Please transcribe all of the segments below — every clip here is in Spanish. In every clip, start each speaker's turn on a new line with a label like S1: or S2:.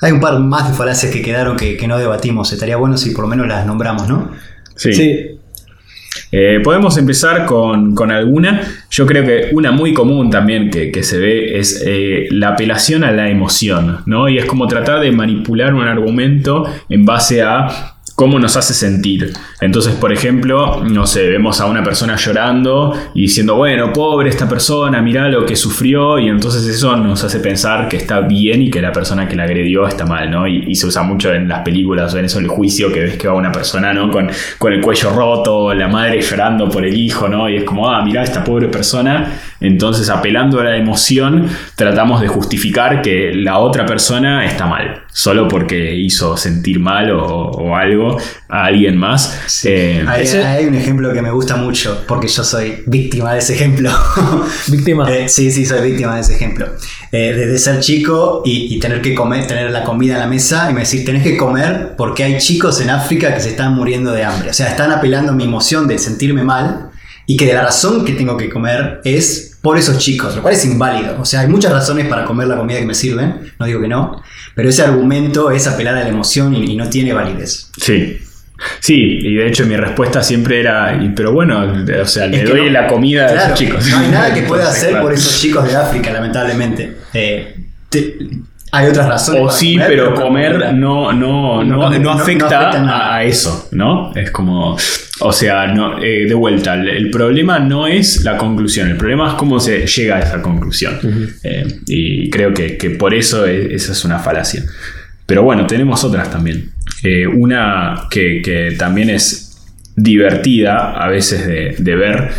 S1: Hay un par más de falacias que quedaron que, que no debatimos. Estaría bueno si por lo menos las nombramos, ¿no?
S2: Sí.
S3: Sí.
S2: Eh, podemos empezar con, con alguna. Yo creo que una muy común también que, que se ve es eh, la apelación a la emoción, ¿no? Y es como tratar de manipular un argumento en base a cómo nos hace sentir. Entonces, por ejemplo, no sé, vemos a una persona llorando y diciendo, bueno, pobre esta persona, mirá lo que sufrió, y entonces eso nos hace pensar que está bien y que la persona que la agredió está mal, ¿no? Y, se usa mucho en las películas o en eso el juicio, que ves que va una persona, ¿no? Con, con el cuello roto, la madre llorando por el hijo, ¿no? Y es como, ah, mirá esta pobre persona. Entonces, apelando a la emoción, tratamos de justificar que la otra persona está mal, solo porque hizo sentir mal o, o algo a alguien más. Eh,
S1: Hay,
S3: Ese-
S1: hay un ejemplo que me gusta mucho, porque yo soy víctima de ese ejemplo.
S3: Víctima.
S1: Eh, sí, sí, soy víctima de ese ejemplo. Eh, desde ser chico y, y tener que comer, tener la comida en la mesa y me decir, tenés que comer porque hay chicos en África que se están muriendo de hambre. O sea, están apelando a mi emoción de sentirme mal y que de la razón que tengo que comer es por esos chicos, lo cual es inválido. O sea, hay muchas razones para comer la comida que me sirven, no digo que no, pero ese argumento es apelar a la emoción y, y no tiene validez.
S2: Sí. Sí, y de hecho mi respuesta siempre era, y- pero bueno, o sea, le doy
S1: no-
S2: la comida a
S1: Claro,
S2: esos chicos.
S1: No hay nada que pueda hacer por esos chicos de África, lamentablemente. Eh, te- hay otras razones.
S2: O sí,
S1: comer,
S2: pero comer no, no, no,
S1: No,
S2: afecta, a, eso, ¿no? Es como, o sea, no, eh, de vuelta, el, el problema no es la conclusión, el problema es cómo se llega a esa conclusión. Eh, y creo que, que por eso es- esa es una falacia. Pero bueno, tenemos otras también. Eh, una que, que también es divertida a veces de, de ver,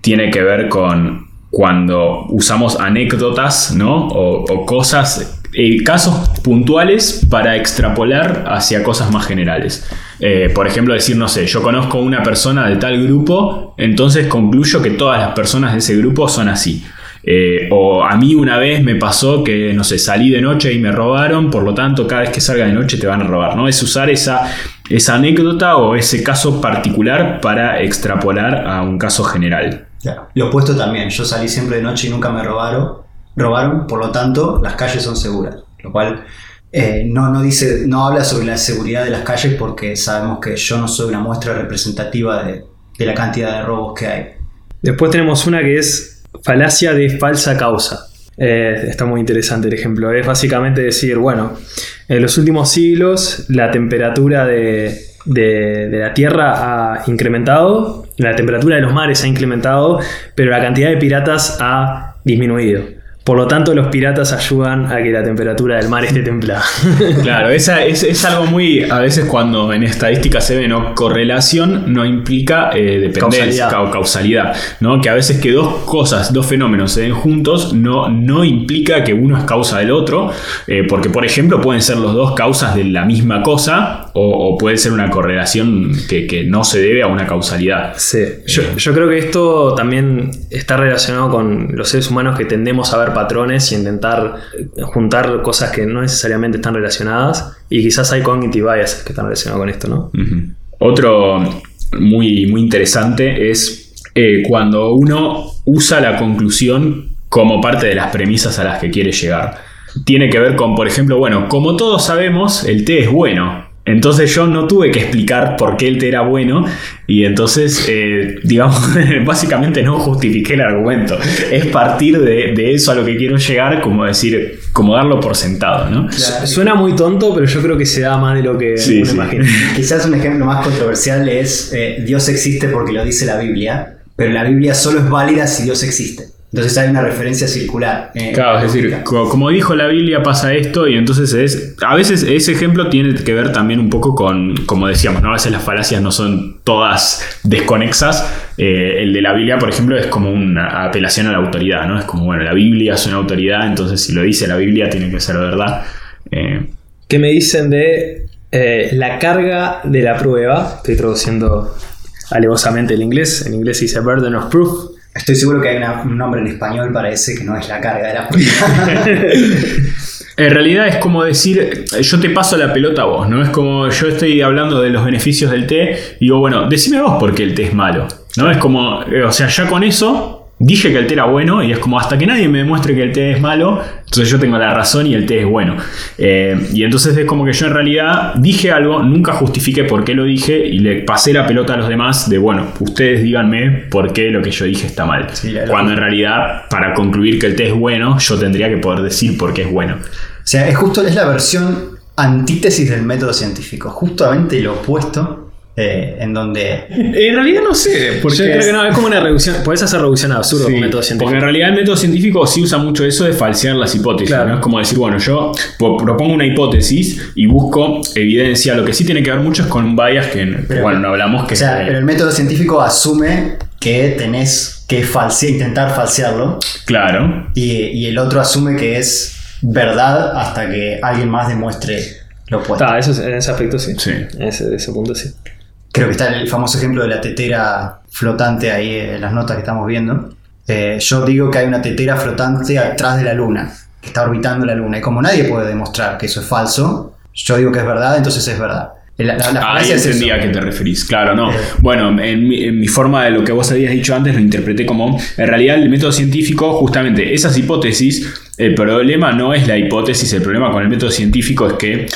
S2: tiene que ver con cuando usamos anécdotas, ¿no? O, cosas, eh, casos puntuales para extrapolar hacia cosas más generales. Eh, por ejemplo, decir, no sé, yo conozco una persona de tal grupo, entonces concluyo que todas las personas de ese grupo son así. Eh, o a mí una vez me pasó que, no sé, salí de noche y me robaron, por lo tanto cada vez que salga de noche te van a robar, ¿no? Es usar esa, esa anécdota o ese caso particular para extrapolar a un caso general.
S1: Lo opuesto también. Yo salí siempre de noche y nunca me robaron. Robaron, por lo tanto, las calles son seguras. Lo cual eh, no, no, dice, no habla sobre la seguridad de las calles porque sabemos que yo no soy una muestra representativa de, de la cantidad de robos que hay.
S3: Después tenemos una que es falacia de falsa causa. Eh, está muy interesante el ejemplo. Es básicamente decir, bueno, en los últimos siglos la temperatura de, de- de la Tierra ha incrementado, la temperatura de los mares ha incrementado, pero la cantidad de piratas ha disminuido. Por lo tanto, los piratas ayudan a que la temperatura del mar esté templada.
S2: Claro, esa es, es algo muy. A veces cuando en estadística se ve no correlación, no implica eh, dependencia
S3: Causalidad.
S2: o causalidad. ¿no? Que a veces que dos cosas, dos fenómenos se den juntos, no, no implica que uno es causa del otro. eh, porque, por ejemplo, pueden ser los dos causas de la misma cosa, o, o puede ser una correlación que, que no se debe a una causalidad.
S3: Sí, yo, yo creo que esto también está relacionado con los seres humanos que tendemos a ver patrones y intentar eh, juntar cosas que no necesariamente están relacionadas. Y quizás hay cognitive biases que están relacionados con esto, ¿no?
S2: Otro muy, muy interesante es eh, cuando uno usa la conclusión como parte de las premisas a las que quiere llegar. Tiene que ver con, por ejemplo, bueno, como todos sabemos, el té es bueno. Entonces yo no tuve que explicar por qué el té era bueno y entonces, eh, digamos, básicamente no justifiqué el argumento. Es partir de, de eso a lo que quiero llegar, como decir, como darlo por sentado, ¿no?
S3: Suena muy tonto, pero yo creo que se da más de lo que
S2: Sí,
S3: uno
S2: sí.
S3: imagina.
S1: Quizás un ejemplo más controversial es eh, Dios existe porque lo dice la Biblia, pero la Biblia solo es válida si Dios existe. Entonces hay una referencia circular. eh,
S2: Claro, es decir, como dijo la Biblia pasa esto y entonces es, a veces ese ejemplo tiene que ver también un poco con, como decíamos, ¿no? a veces las falacias no son todas desconexas. Eh, el de la Biblia, por ejemplo, es como una apelación a la autoridad, ¿no? Es como, bueno, la Biblia es una autoridad, entonces si lo dice la Biblia tiene que ser verdad. Eh,
S3: ¿Qué me dicen de eh, la carga de la prueba? Estoy traduciendo alevosamente el inglés. En inglés dice burden of proof.
S1: Estoy seguro que hay un nombre en español para ese que no es la carga de la.
S2: En realidad es como decir, yo te paso la pelota a vos, ¿no? Es como yo estoy hablando de los beneficios del té y digo, bueno, decime vos por qué el té es malo, ¿no? Es como, eh, o sea, ya con eso dije que el té era bueno y es como hasta que nadie me demuestre que el té es malo, entonces yo tengo la razón y el té es bueno. Eh, y entonces es como que yo en realidad dije algo, nunca justifiqué por qué lo dije y le pasé la pelota a los demás de, bueno, ustedes díganme por qué lo que yo dije está mal.
S1: Sí, la- la-
S2: Cuando en realidad, para concluir que el té es bueno, yo tendría que poder decir por qué es bueno.
S1: O sea, es justo es la versión antítesis del método científico, justamente lo opuesto, eh, en donde
S3: En realidad no sé, porque yo creo
S1: es-
S3: que no, es como una reducción. Podés hacer reducción a absurdo
S2: Sí,
S3: con método
S2: Porque
S3: científico.
S2: en realidad el método científico sí usa mucho eso de falsear las hipótesis.
S3: Claro.
S2: ¿no? Es como decir, bueno, yo po- propongo una hipótesis y busco evidencia. Lo que sí tiene que ver mucho es con un bias que,
S1: Pero-
S2: bueno, no hablamos que
S1: O sea,
S2: eh,
S1: pero el método científico asume que tenés que falsear, intentar falsearlo,
S2: Claro.
S1: y, y el otro asume que es verdad hasta que alguien más demuestre lo opuesto.
S3: Está, eso, es- en ese aspecto sí.
S2: Sí.
S3: En ese, ese punto sí.
S1: Creo que está el famoso ejemplo de la tetera flotante ahí en las notas que estamos viendo. Eh, yo digo que hay una tetera flotante atrás de la luna, que está orbitando la luna, y como nadie puede demostrar que eso es falso, yo digo que es verdad, entonces es verdad. La, la- la
S2: Ahí
S1: falacia es
S2: entendí
S1: eso.
S2: a qué te referís. Claro, no.
S1: Eh.
S2: Bueno, en mi, en mi forma de lo que vos habías dicho antes lo interpreté como, en realidad el método científico, justamente esas hipótesis, el problema no es la hipótesis, el problema con el método científico es que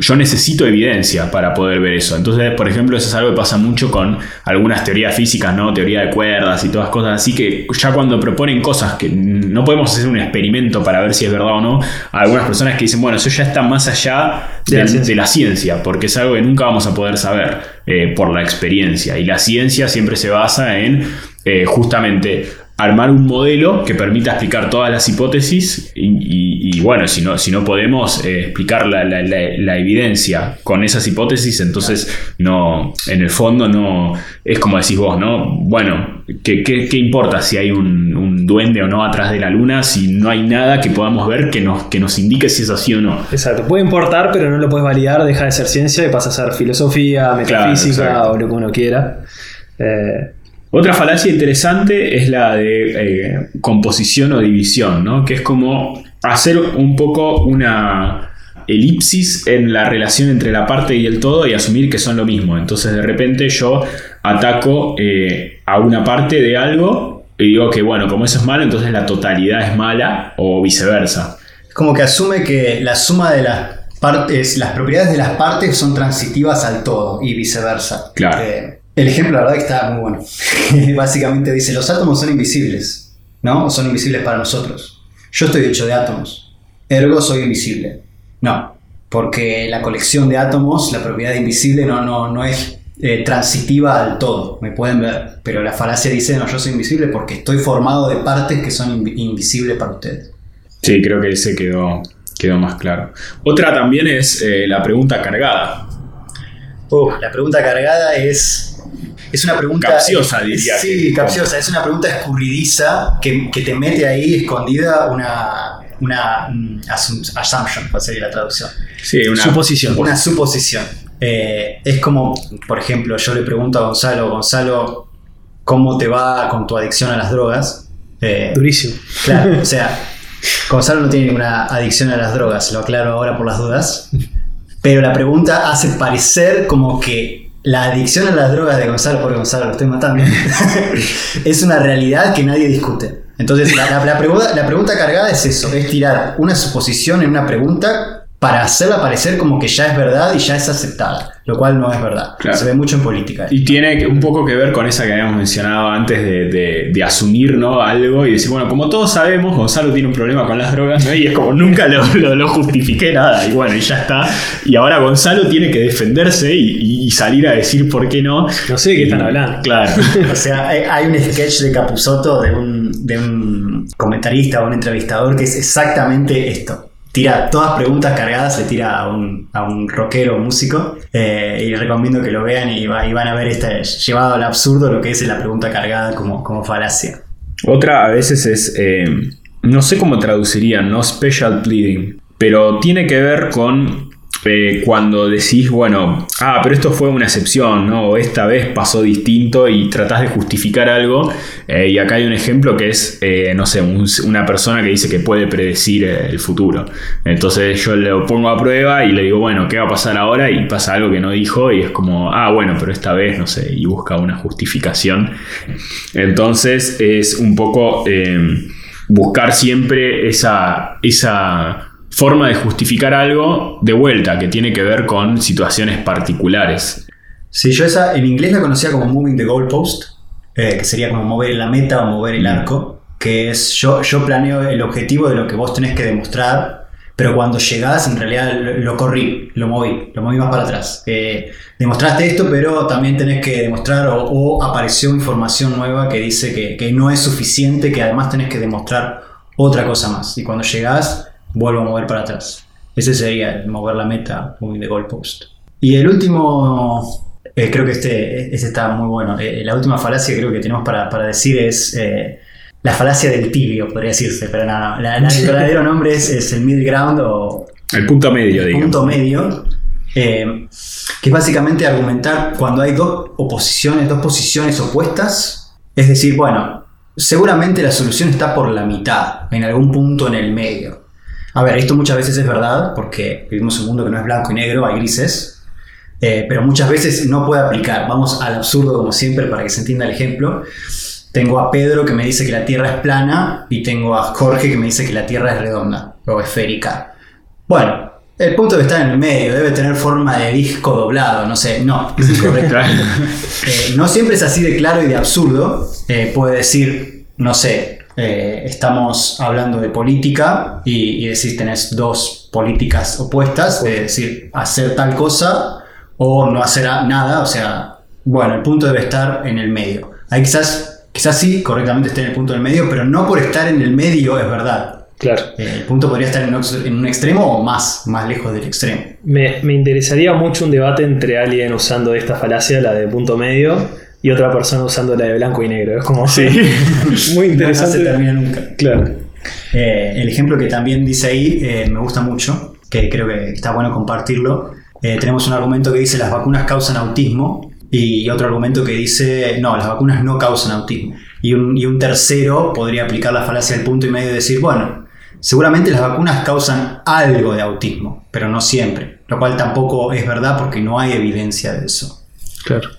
S2: yo necesito evidencia para poder ver eso. Entonces, por ejemplo, eso es algo que pasa mucho con algunas teorías físicas, ¿no? Teoría de cuerdas y todas cosas así que ya cuando proponen cosas que no podemos hacer un experimento para ver si es verdad o no, algunas personas que dicen, bueno, eso ya está más allá
S3: De la
S2: del-
S3: ciencia.
S2: de la ciencia, porque es algo que nunca vamos a poder saber eh, por la experiencia. Y la ciencia siempre se basa en eh, justamente armar un modelo que permita explicar todas las hipótesis y, y- y, bueno, si no, si no podemos eh, explicar la, la- la- la evidencia con esas hipótesis, entonces no, en el fondo no, es como decís vos, ¿no? Bueno, ¿qué, qué- qué importa si hay un, un duende o no atrás de la luna si no hay nada que podamos ver que nos, que nos indique si es así o no?
S3: Exacto. Puede importar, pero no lo puedes validar, deja de ser ciencia y pasa a ser filosofía, metafísica o lo que uno quiera. Eh,
S2: Otra falacia interesante es la de eh, composición o división, ¿no? que es como hacer un poco una elipsis en la relación entre la parte y el todo y asumir que son lo mismo. Entonces de repente yo ataco eh, a una parte de algo y digo que bueno, como eso es malo, entonces la totalidad es mala o viceversa.
S1: Es como que asume que la suma de las partes, las propiedades de las partes son transitivas al todo y viceversa.
S2: Claro.
S1: Eh, el ejemplo, la verdad, que está muy bueno. Básicamente dice: los átomos son invisibles, ¿no? O son invisibles para nosotros. Yo estoy hecho de átomos, ergo soy invisible. No, porque la colección de átomos, la propiedad de invisible, no, no, no es eh, transitiva al todo. Me pueden ver, pero la falacia dice: no, yo soy invisible porque estoy formado de partes que son invi- invisibles para ustedes.
S2: Sí, creo que ese quedó, quedó más claro. Otra también es eh, la pregunta cargada.
S1: Uh, la pregunta cargada es. Es una pregunta.
S2: Capciosa, diría
S1: Sí,
S2: que-
S1: capciosa. Es una pregunta escurridiza que, que te mete ahí escondida una. Una assum- assumption, cuál sería la traducción.
S2: Sí, una
S3: Suposición.
S1: Una suposición. Eh, es como, por ejemplo, yo le pregunto a Gonzalo, Gonzalo, ¿cómo te va con tu adicción a las drogas? Eh,
S3: durísimo.
S1: Claro, o sea, Gonzalo no tiene ninguna adicción a las drogas, lo aclaro ahora por las dudas. Pero la pregunta hace parecer como que la adicción a las drogas de Gonzalo, por Gonzalo lo estoy matando, es una realidad que nadie discute. Entonces, la, la- pregunta, la pregunta cargada es eso: es tirar una suposición en una pregunta para hacerla parecer como que ya es verdad y ya es aceptada, lo cual no es verdad.
S2: Claro.
S1: Se ve mucho en política.
S2: Y tiene un poco que ver con esa que habíamos mencionado antes de, de- de asumir ¿no? algo y decir, bueno, como todos sabemos, Gonzalo tiene un problema con las drogas, ¿no? y es como nunca lo, lo- lo justifiqué nada, y bueno, y ya está. Y ahora Gonzalo tiene que defenderse y, y- y salir a decir por qué no.
S3: No sé de qué
S2: Y-
S3: están hablando.
S2: Claro.
S1: O sea, hay, hay un sketch de Capusotto de un, de un comentarista o un entrevistador que es exactamente esto. Tira todas preguntas cargadas, le tira a un, a un rockero músico. eh, y recomiendo que lo vean y, va- y van a ver este llevado al absurdo lo que es la pregunta cargada como, como falacia.
S2: Otra a veces es, eh, no sé cómo traducirían, no special pleading, pero tiene que ver con eh, cuando decís, bueno, ah, pero esto fue una excepción, ¿no? Esta vez pasó distinto y tratás de justificar algo. eh, y acá hay un ejemplo que es, eh, no sé, un- una persona que dice que puede predecir el futuro. Entonces yo le pongo a prueba y le digo, bueno, ¿qué va a pasar ahora? Y pasa algo que no dijo y es como, ah, bueno, pero esta vez, no sé, y busca una justificación. Entonces es un poco buscar siempre esa, esa forma de justificar algo de vuelta que tiene que ver con situaciones particulares.
S1: Sí, yo esa en inglés la conocía como moving the goalpost, eh, que sería como mover la meta o mover el arco, que es yo, yo planeo el objetivo de lo que vos tenés que demostrar, pero cuando llegás en realidad lo, lo corrí, lo moví, lo moví más para atrás. Eh, demostraste esto, pero también tenés que demostrar o, o apareció información nueva que dice que, que no es suficiente, que además tenés que demostrar otra cosa más. Y cuando llegás, vuelvo a mover para atrás. Ese sería mover la meta, moving the goalpost. Y el último, eh, creo que este, este está muy bueno. Eh, la última falacia que creo que tenemos para, para decir es eh, la falacia del tibio, podría decirse, pero nada, la- el verdadero nombre es, es el middle ground o
S2: El punto medio, digamos.
S1: punto medio, que es básicamente argumentar cuando hay dos oposiciones, dos posiciones opuestas, es decir, bueno, seguramente la solución está por la mitad, en algún punto en el medio. A ver, esto muchas veces es verdad, porque vivimos en un mundo que no es blanco y negro, hay grises, eh, pero muchas veces no puede aplicar. Vamos al absurdo como siempre para que se entienda el ejemplo. Tengo a Pedro que me dice que la Tierra es plana y tengo a Jorge que me dice que la Tierra es redonda o esférica. Bueno, el punto que está en el medio debe tener forma de disco doblado, no sé, no, es incorrecto. Eh, no siempre es así de claro y de absurdo. Eh, puede decir, no sé, eh, estamos hablando de política y, y decir tenés dos políticas opuestas, es decir, hacer tal cosa o no hacer nada, o sea, bueno, el punto debe estar en el medio. Ahí quizás, quizás sí, correctamente esté en el punto del medio, pero no por estar en el medio es verdad.
S3: Claro.
S1: Eh, el punto podría estar en un, en un extremo o más, más lejos del extremo.
S3: Me, me interesaría mucho un debate entre alguien usando esta falacia, la de punto medio, y otra persona usando la de blanco y negro. Es como muy
S1: No, no se
S3: interesante.
S1: termina nunca.
S3: claro.
S1: Eh, el ejemplo que también dice ahí eh, me gusta mucho, que creo que está bueno compartirlo. Eh, tenemos un argumento que dice las vacunas causan autismo y otro argumento que dice no, las vacunas no causan autismo. Y un, y un tercero podría aplicar la falacia del punto y medio y decir, bueno, seguramente las vacunas causan algo de autismo, pero no siempre, lo cual tampoco es verdad porque no hay evidencia de eso.
S3: Claro.